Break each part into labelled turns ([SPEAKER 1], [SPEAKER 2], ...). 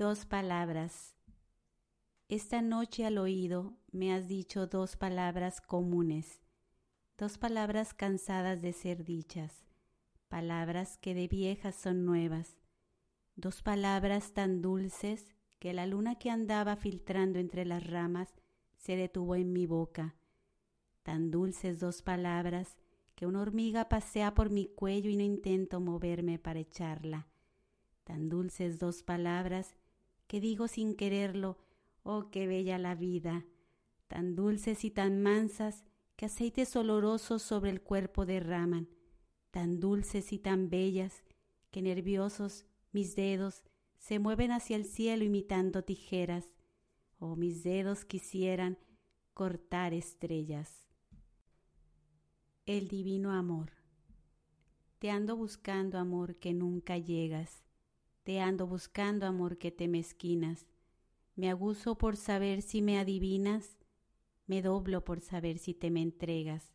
[SPEAKER 1] Dos palabras. Esta noche al oído me has dicho dos palabras comunes, dos palabras cansadas de ser dichas, palabras que de viejas son nuevas, dos palabras tan dulces que la luna que andaba filtrando entre las ramas se detuvo en mi boca, tan dulces dos palabras que una hormiga pasea por mi cuello y no intento moverme para echarla, tan dulces dos palabras que digo sin quererlo, oh qué bella la vida, tan dulces y tan mansas que aceites olorosos sobre el cuerpo derraman, tan dulces y tan bellas que nerviosos mis dedos se mueven hacia el cielo imitando tijeras, oh mis dedos quisieran cortar estrellas. El divino amor. Te ando buscando amor que nunca llegas te ando buscando, amor, que te mezquinas. Me aguzo por saber si me adivinas, me doblo por saber si te me entregas.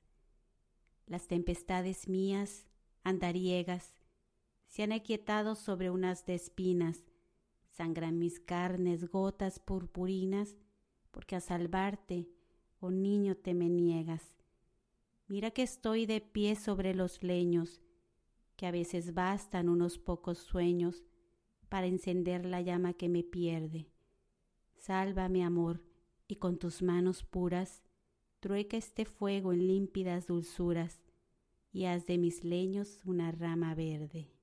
[SPEAKER 1] Las tempestades mías, andariegas, se han aquietado sobre unas de espinas, sangran mis carnes gotas purpurinas, porque a salvarte, oh niño, te me niegas. Mira que estoy de pie sobre los leños, que a veces bastan unos pocos sueños, para encender la llama que me pierde. Sálvame, amor, y con tus manos puras, trueca este fuego en límpidas dulzuras, y haz de mis leños una rama verde.